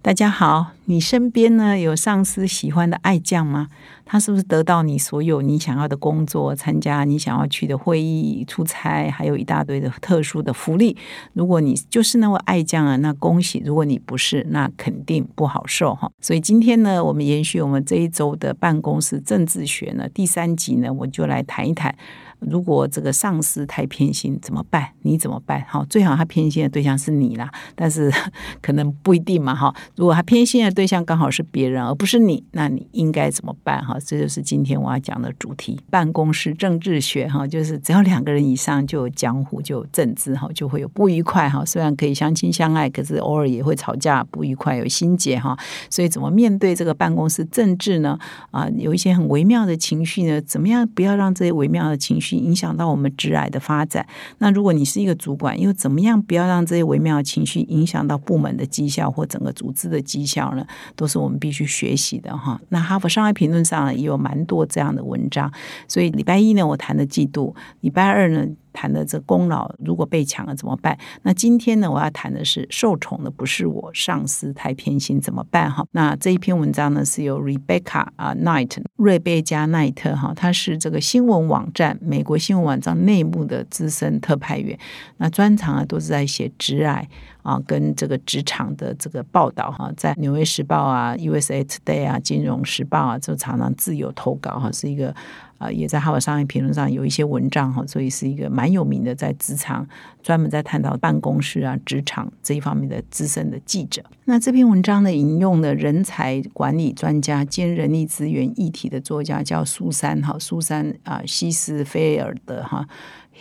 大家好，你身边呢有上司喜欢的爱将吗？他是不是得到你所有你想要的工作，参加你想要去的会议、出差，还有一大堆的特殊的福利？如果你就是那位爱将啊，那恭喜；如果你不是，那肯定不好受哈。所以今天呢，我们延续我们这一周的办公室政治学呢第三集呢，我就来谈一谈。如果这个上司太偏心怎么办？你怎么办？哈，最好他偏心的对象是你啦，但是可能不一定嘛，哈。如果他偏心的对象刚好是别人，而不是你，那你应该怎么办？哈，这就是今天我要讲的主题——办公室政治学。哈，就是只要两个人以上就有江湖，就有政治，哈，就会有不愉快。哈，虽然可以相亲相爱，可是偶尔也会吵架，不愉快，有心结。哈，所以怎么面对这个办公室政治呢？啊，有一些很微妙的情绪呢，怎么样不要让这些微妙的情绪？去影响到我们职癌的发展。那如果你是一个主管，又怎么样不要让这些微妙的情绪影响到部门的绩效或整个组织的绩效呢？都是我们必须学习的哈。那哈佛商业评论上也有蛮多这样的文章。所以礼拜一呢，我谈的嫉妒；礼拜二呢。谈的这功劳如果被抢了怎么办？那今天呢，我要谈的是受宠的不是我，上司太偏心怎么办？哈，那这一篇文章呢是由 Rebecca 啊 Knight 瑞贝加奈特哈，他是这个新闻网站美国新闻网站内幕的资深特派员，那专长啊都是在写直癌啊跟这个职场的这个报道哈，在纽约时报啊、USA Today 啊、金融时报啊，就常常自由投稿哈，是一个。啊，也在《哈佛商业评论》上有一些文章哈，所以是一个蛮有名的，在职场专门在探讨办公室啊、职场这一方面的资深的记者。那这篇文章呢，引用了人才管理专家兼人力资源议题的作家叫苏珊哈，苏珊啊西斯菲尔的哈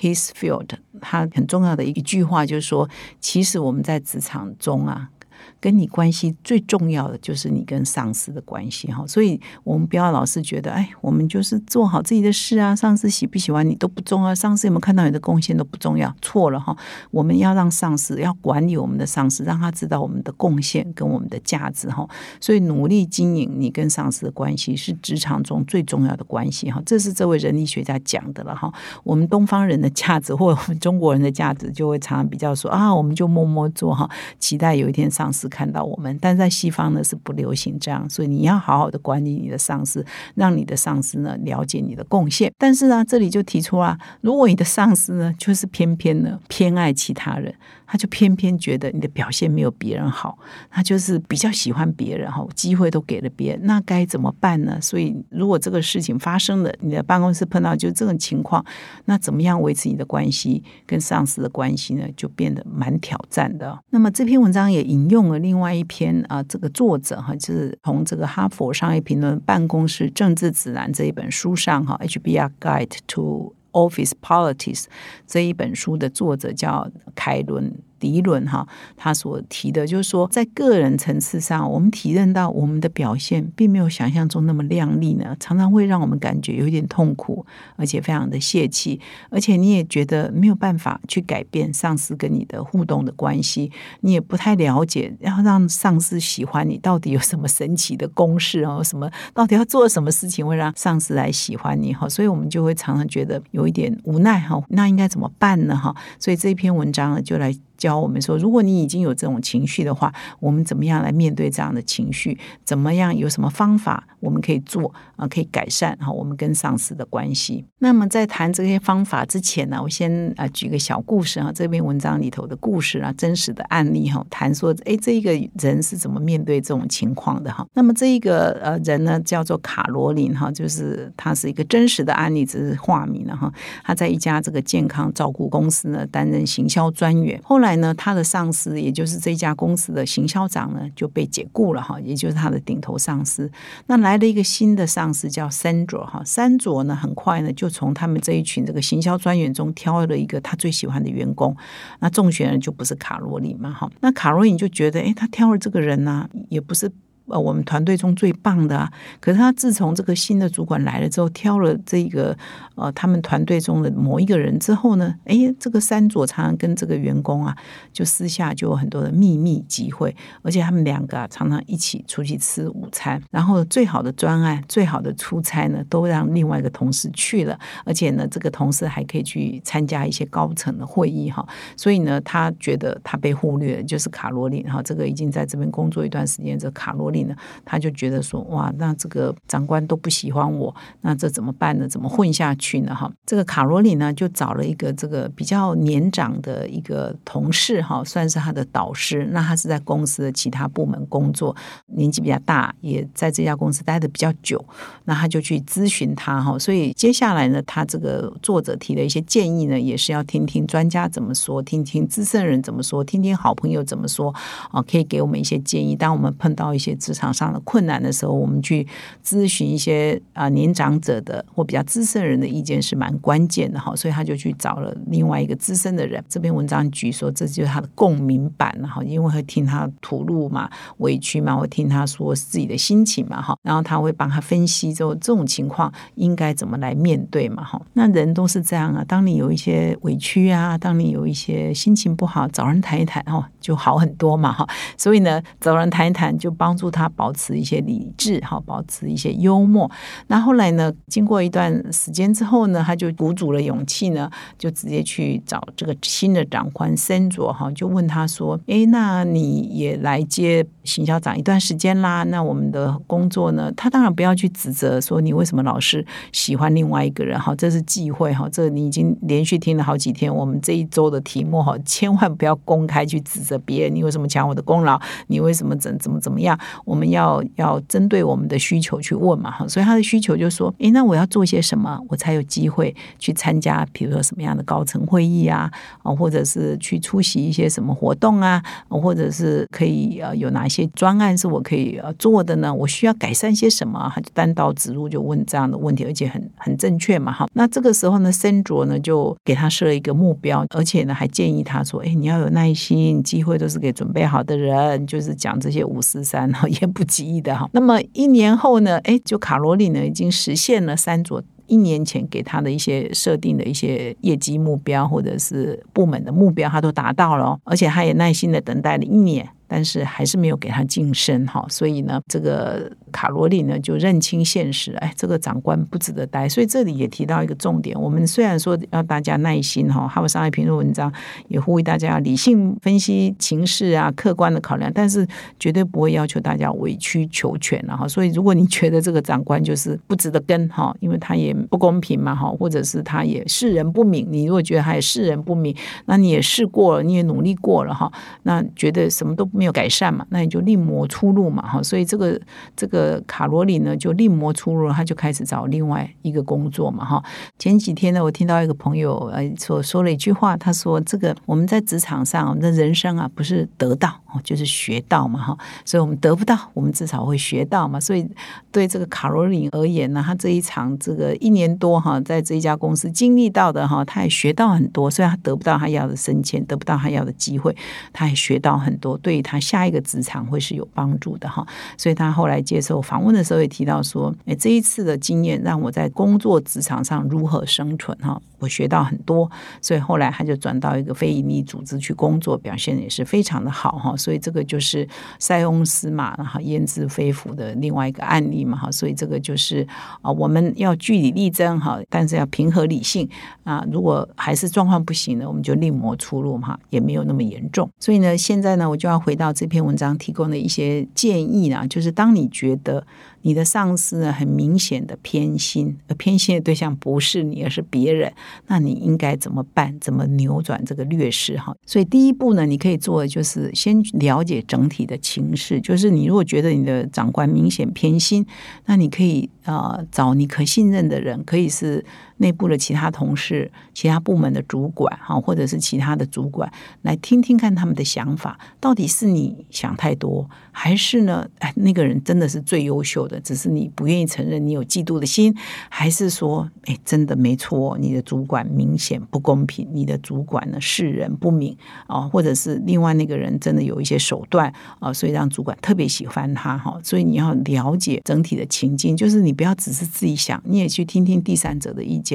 His Field，他很重要的一句话就是说，其实我们在职场中啊。跟你关系最重要的就是你跟上司的关系哈，所以我们不要老是觉得，哎，我们就是做好自己的事啊，上司喜不喜欢你都不重要，上司有没有看到你的贡献都不重要，错了哈。我们要让上司要管理我们的上司，让他知道我们的贡献跟我们的价值哈。所以努力经营你跟上司的关系是职场中最重要的关系哈。这是这位人力学家讲的了哈。我们东方人的价值或我们中国人的价值就会常常比较说啊，我们就默默做哈，期待有一天上上司。看到我们，但在西方呢是不流行这样，所以你要好好的管理你的上司，让你的上司呢了解你的贡献。但是呢，这里就提出啊，如果你的上司呢就是偏偏呢偏爱其他人。他就偏偏觉得你的表现没有别人好，他就是比较喜欢别人哈，机会都给了别人，那该怎么办呢？所以如果这个事情发生了，你的办公室碰到就这种情况，那怎么样维持你的关系跟上司的关系呢？就变得蛮挑战的。那么这篇文章也引用了另外一篇啊，这个作者哈，就是从这个哈佛商业评论办公室政治指南这一本书上哈，HBR Guide to Office Politics 这一本书的作者叫凯伦。迪伦哈，他所提的就是说，在个人层次上，我们体认到我们的表现并没有想象中那么亮丽呢，常常会让我们感觉有点痛苦，而且非常的泄气，而且你也觉得没有办法去改变上司跟你的互动的关系，你也不太了解要让上司喜欢你到底有什么神奇的公式哦，什么到底要做什么事情会让上司来喜欢你哈，所以我们就会常常觉得有一点无奈哈，那应该怎么办呢哈？所以这篇文章呢，就来。教我们说，如果你已经有这种情绪的话，我们怎么样来面对这样的情绪？怎么样有什么方法我们可以做啊？可以改善哈我们跟上司的关系。那么在谈这些方法之前呢，我先啊举个小故事啊，这篇文章里头的故事啊，真实的案例哈，谈说哎，这一个人是怎么面对这种情况的哈？那么这一个呃人呢，叫做卡罗琳哈，就是他是一个真实的案例，只是化名了哈。他在一家这个健康照顾公司呢担任行销专员，后来。来呢，他的上司也就是这家公司的行销长呢就被解雇了哈，也就是他的顶头上司。那来了一个新的上司叫三卓哈，三卓呢很快呢就从他们这一群这个行销专员中挑了一个他最喜欢的员工。那中选人就不是卡罗琳嘛哈，那卡罗琳就觉得哎，他挑了这个人呢也不是。呃我们团队中最棒的啊。可是他自从这个新的主管来了之后，挑了这个呃他们团队中的某一个人之后呢，哎，这个山佐常常跟这个员工啊，就私下就有很多的秘密集会，而且他们两个啊常常一起出去吃午餐，然后最好的专案、最好的出差呢，都让另外一个同事去了，而且呢，这个同事还可以去参加一些高层的会议哈。所以呢，他觉得他被忽略，就是卡罗琳哈，这个已经在这边工作一段时间，这卡罗琳呢，他就觉得说，哇，那这个长官都不喜欢我，那这怎么办呢？怎么混下去呢？哈，这个卡罗里呢，就找了一个这个比较年长的一个同事哈，算是他的导师。那他是在公司的其他部门工作，年纪比较大，也在这家公司待的比较久。那他就去咨询他哈，所以接下来呢，他这个作者提的一些建议呢，也是要听听专家怎么说，听听资深人怎么说，听听好朋友怎么说啊，可以给我们一些建议。当我们碰到一些职场上的困难的时候，我们去咨询一些啊年长者的或比较资深人的意见是蛮关键的哈。所以他就去找了另外一个资深的人。这篇文章举说，这就是他的共鸣版哈，因为会听他吐露嘛、委屈嘛，会听他说自己的心情嘛哈，然后他会帮他分析之后这种情况应该怎么来面对嘛哈。那人都是这样啊，当你有一些委屈啊，当你有一些心情不好，找人谈一谈哈，就好很多嘛哈。所以呢，找人谈一谈，就帮助他保持一些理智哈，保持一些幽默。那后来呢，经过一段时间之后呢，他就鼓足了勇气呢，就直接去找这个新的长官森卓哈，就问他说：“哎，那你也来接行销长一段时间啦？那我们的工作呢？他当然不要去指责说你为什么老是喜欢另外一个人哈，这是忌讳哈。这你已经连续听了好几天，我们这一周的题目哈，千万不要公开去指责别人。你为什么抢我的功劳？你为什么怎怎么怎么样？我们要要针对我们的需求去问嘛哈。所以他的需求就说：诶，那我要做些什么，我才有机会去参加，比如说什么样的高层会议啊，啊，或者是去出席一些什么活动啊，或者是可以呃有哪些些专案是我可以呃做的呢？我需要改善些什么？他就单刀直入就问这样的问题，而且很很正确嘛哈。那这个时候呢，森卓呢就给他设了一个目标，而且呢还建议他说：哎，你要有耐心，机会都是给准备好的人，就是讲这些五四三哈，言不及义的哈。那么一年后呢，哎，就卡罗里呢已经实现了三卓。一年前给他的一些设定的一些业绩目标，或者是部门的目标，他都达到了，而且他也耐心的等待了一年。但是还是没有给他晋升哈，所以呢，这个卡罗里呢就认清现实，哎，这个长官不值得待。所以这里也提到一个重点，我们虽然说要大家耐心哈，还有商业评论文章也呼吁大家要理性分析情势啊，客观的考量，但是绝对不会要求大家委曲求全了哈。所以如果你觉得这个长官就是不值得跟哈，因为他也不公平嘛哈，或者是他也世人不明，你如果觉得他也世人不明，那你也试过了，你也努力过了哈，那觉得什么都不。没有改善嘛，那你就另谋出路嘛，哈，所以这个这个卡罗里呢就另谋出路，他就开始找另外一个工作嘛，哈。前几天呢，我听到一个朋友呃说说了一句话，他说：“这个我们在职场上，我们的人生啊，不是得到，就是学到嘛，哈。所以我们得不到，我们至少会学到嘛。所以对这个卡罗琳而言呢，他这一场这个一年多哈，在这一家公司经历到的哈，他也学到很多。虽然他得不到他要的升迁，得不到他要的机会，他也学到很多。对。他下一个职场会是有帮助的哈，所以他后来接受访问的时候也提到说，哎，这一次的经验让我在工作职场上如何生存哈，我学到很多，所以后来他就转到一个非营利组织去工作，表现也是非常的好哈，所以这个就是塞翁失马然后焉知非福的另外一个案例嘛哈，所以这个就是啊，我们要据理力争哈，但是要平和理性啊，如果还是状况不行呢，我们就另谋出路嘛，也没有那么严重，所以呢，现在呢，我就要回。到这篇文章提供的一些建议呢，就是当你觉得你的上司呢很明显的偏心，而偏心的对象不是你，而是别人，那你应该怎么办？怎么扭转这个劣势？哈，所以第一步呢，你可以做的就是先了解整体的情势。就是你如果觉得你的长官明显偏心，那你可以呃找你可信任的人，可以是。内部的其他同事、其他部门的主管，哈，或者是其他的主管，来听听看他们的想法，到底是你想太多，还是呢？哎，那个人真的是最优秀的，只是你不愿意承认你有嫉妒的心，还是说，哎，真的没错，你的主管明显不公平，你的主管呢世人不明啊，或者是另外那个人真的有一些手段啊，所以让主管特别喜欢他哈。所以你要了解整体的情境，就是你不要只是自己想，你也去听听第三者的意见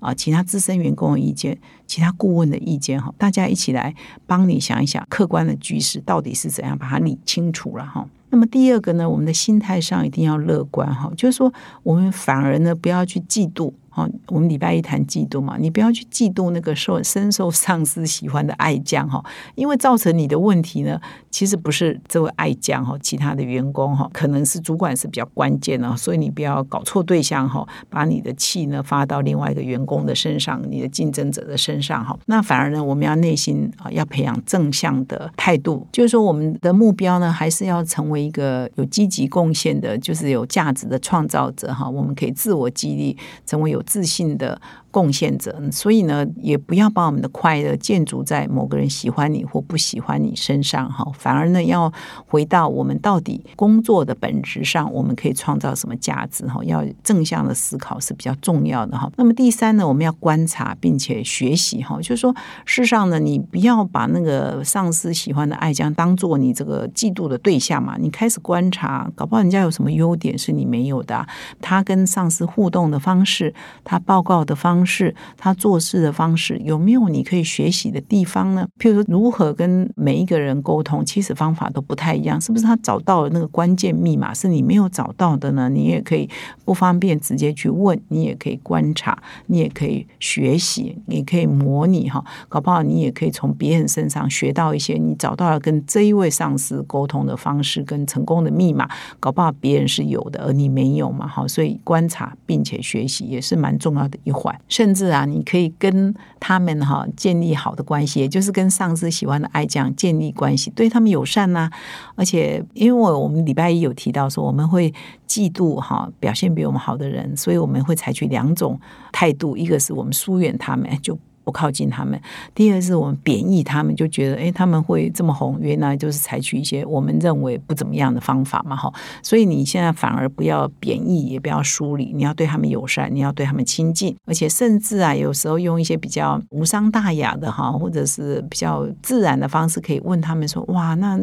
啊，其他资深员工的意见，其他顾问的意见哈，大家一起来帮你想一想客观的局势到底是怎样，把它理清楚了哈。那么第二个呢，我们的心态上一定要乐观哈，就是说我们反而呢不要去嫉妒。好，我们礼拜一谈嫉妒嘛，你不要去嫉妒那个受深受上司喜欢的爱将哈，因为造成你的问题呢，其实不是这位爱将哈，其他的员工哈，可能是主管是比较关键的，所以你不要搞错对象哈，把你的气呢发到另外一个员工的身上，你的竞争者的身上哈，那反而呢，我们要内心啊要培养正向的态度，就是说我们的目标呢，还是要成为一个有积极贡献的，就是有价值的创造者哈，我们可以自我激励，成为有。自信的。贡献者，所以呢，也不要把我们的快乐建筑在某个人喜欢你或不喜欢你身上哈，反而呢，要回到我们到底工作的本质上，我们可以创造什么价值哈？要正向的思考是比较重要的哈。那么第三呢，我们要观察并且学习哈，就是说，事实上呢，你不要把那个上司喜欢的爱将当做你这个嫉妒的对象嘛，你开始观察，搞不好人家有什么优点是你没有的，他跟上司互动的方式，他报告的方。是他做事的方式有没有你可以学习的地方呢？譬如说，如何跟每一个人沟通，其实方法都不太一样。是不是他找到了那个关键密码是你没有找到的呢？你也可以不方便直接去问，你也可以观察，你也可以学习，你可以模拟哈。搞不好你也可以从别人身上学到一些，你找到了跟这一位上司沟通的方式跟成功的密码。搞不好别人是有的，而你没有嘛？好，所以观察并且学习也是蛮重要的一环。甚至啊，你可以跟他们哈建立好的关系，也就是跟上司喜欢的爱将建立关系，对他们友善呐。而且，因为我们礼拜一有提到说，我们会嫉妒哈表现比我们好的人，所以我们会采取两种态度，一个是我们疏远他们，就。不靠近他们。第二是我们贬义他们，就觉得哎，他们会这么红，原来就是采取一些我们认为不怎么样的方法嘛，哈。所以你现在反而不要贬义，也不要疏离，你要对他们友善，你要对他们亲近，而且甚至啊，有时候用一些比较无伤大雅的哈，或者是比较自然的方式，可以问他们说：哇，那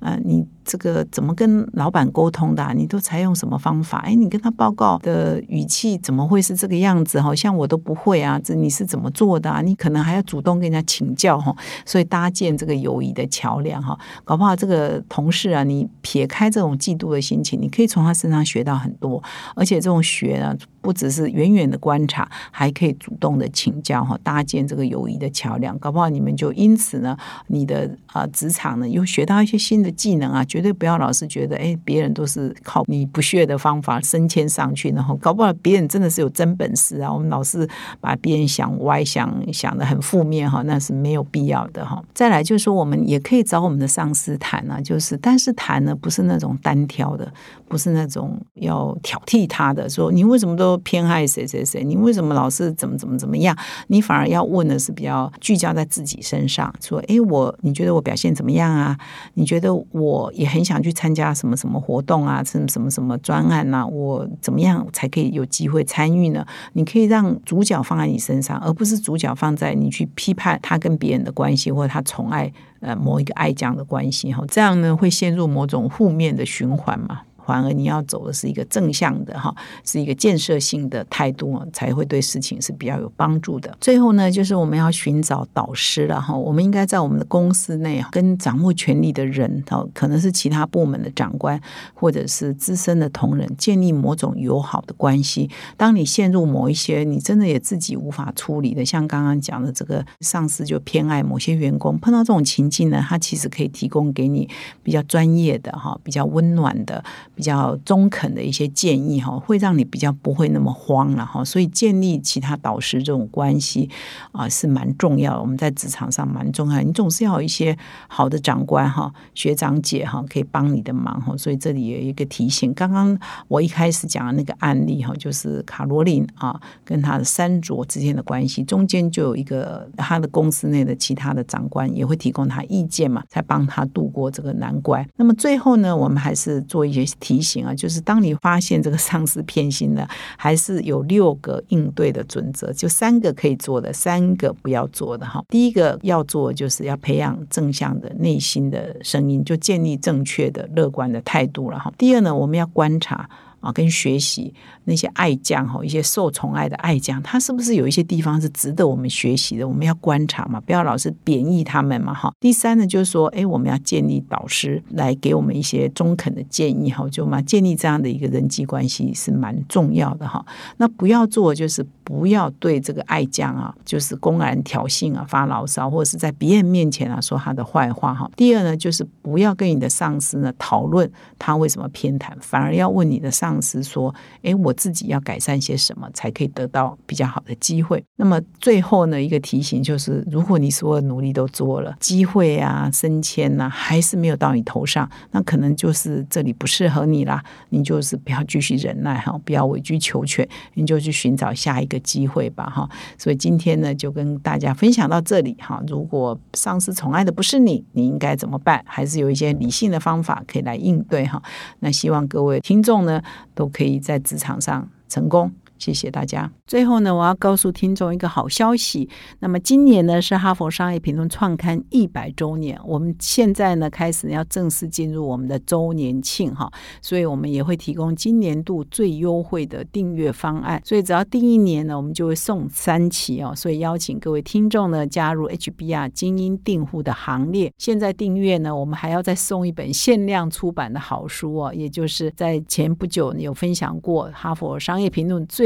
呃，你。这个怎么跟老板沟通的？你都采用什么方法？哎，你跟他报告的语气怎么会是这个样子？好像我都不会啊！这你是怎么做的啊？你可能还要主动跟人家请教哈。所以搭建这个友谊的桥梁哈，搞不好这个同事啊，你撇开这种嫉妒的心情，你可以从他身上学到很多，而且这种学啊。不只是远远的观察，还可以主动的请教哈，搭建这个友谊的桥梁，搞不好你们就因此呢，你的啊职场呢又学到一些新的技能啊，绝对不要老是觉得哎，别人都是靠你不屑的方法升迁上去，然后搞不好别人真的是有真本事啊。我们老是把别人想歪，想想的很负面哈，那是没有必要的哈。再来就是说，我们也可以找我们的上司谈啊，就是但是谈呢不是那种单挑的，不是那种要挑剔他的，说你为什么都。偏爱谁谁谁？你为什么老是怎么怎么怎么样？你反而要问的是比较聚焦在自己身上，说：哎，我你觉得我表现怎么样啊？你觉得我也很想去参加什么什么活动啊？什么什么什么专案呐？我怎么样才可以有机会参与呢？你可以让主角放在你身上，而不是主角放在你去批判他跟别人的关系，或者他宠爱呃某一个爱将的关系哈。这样呢会陷入某种负面的循环嘛？反而你要走的是一个正向的哈，是一个建设性的态度，才会对事情是比较有帮助的。最后呢，就是我们要寻找导师了哈。我们应该在我们的公司内跟掌握权力的人，哈，可能是其他部门的长官，或者是资深的同仁，建立某种友好的关系。当你陷入某一些你真的也自己无法处理的，像刚刚讲的这个上司就偏爱某些员工，碰到这种情境呢，他其实可以提供给你比较专业的哈，比较温暖的。比较中肯的一些建议哈，会让你比较不会那么慌了哈。所以建立其他导师这种关系啊，是蛮重要的。我们在职场上蛮重要，你总是要有一些好的长官哈、学长姐哈，可以帮你的忙哈。所以这里有一个提醒，刚刚我一开始讲的那个案例哈，就是卡罗琳啊跟他的三卓之间的关系，中间就有一个他的公司内的其他的长官也会提供他意见嘛，才帮他度过这个难关。那么最后呢，我们还是做一些。提醒啊，就是当你发现这个上司偏心了，还是有六个应对的准则，就三个可以做的，三个不要做的哈。第一个要做就是要培养正向的内心的声音，就建立正确的乐观的态度了哈。第二呢，我们要观察。啊，跟学习那些爱将哈，一些受宠爱的爱将，他是不是有一些地方是值得我们学习的？我们要观察嘛，不要老是贬义他们嘛哈。第三呢，就是说，哎，我们要建立导师来给我们一些中肯的建议哈，就嘛建立这样的一个人际关系是蛮重要的哈。那不要做就是不要对这个爱将啊，就是公然挑衅啊，发牢骚，或者是在别人面前啊说他的坏话哈。第二呢，就是不要跟你的上司呢讨论他为什么偏袒，反而要问你的上。上司说：“哎，我自己要改善些什么，才可以得到比较好的机会？”那么最后呢，一个提醒就是：如果你所有努力都做了，机会啊、升迁呐，还是没有到你头上，那可能就是这里不适合你啦。你就是不要继续忍耐哈，不要委曲求全，你就去寻找下一个机会吧哈。所以今天呢，就跟大家分享到这里哈。如果上司宠爱的不是你，你应该怎么办？还是有一些理性的方法可以来应对哈。那希望各位听众呢。都可以在职场上成功。谢谢大家。最后呢，我要告诉听众一个好消息。那么今年呢是哈佛商业评论创刊一百周年，我们现在呢开始要正式进入我们的周年庆哈，所以我们也会提供今年度最优惠的订阅方案。所以只要订一年呢，我们就会送三期哦。所以邀请各位听众呢加入 HBR 精英订户的行列。现在订阅呢，我们还要再送一本限量出版的好书哦，也就是在前不久有分享过哈佛商业评论最。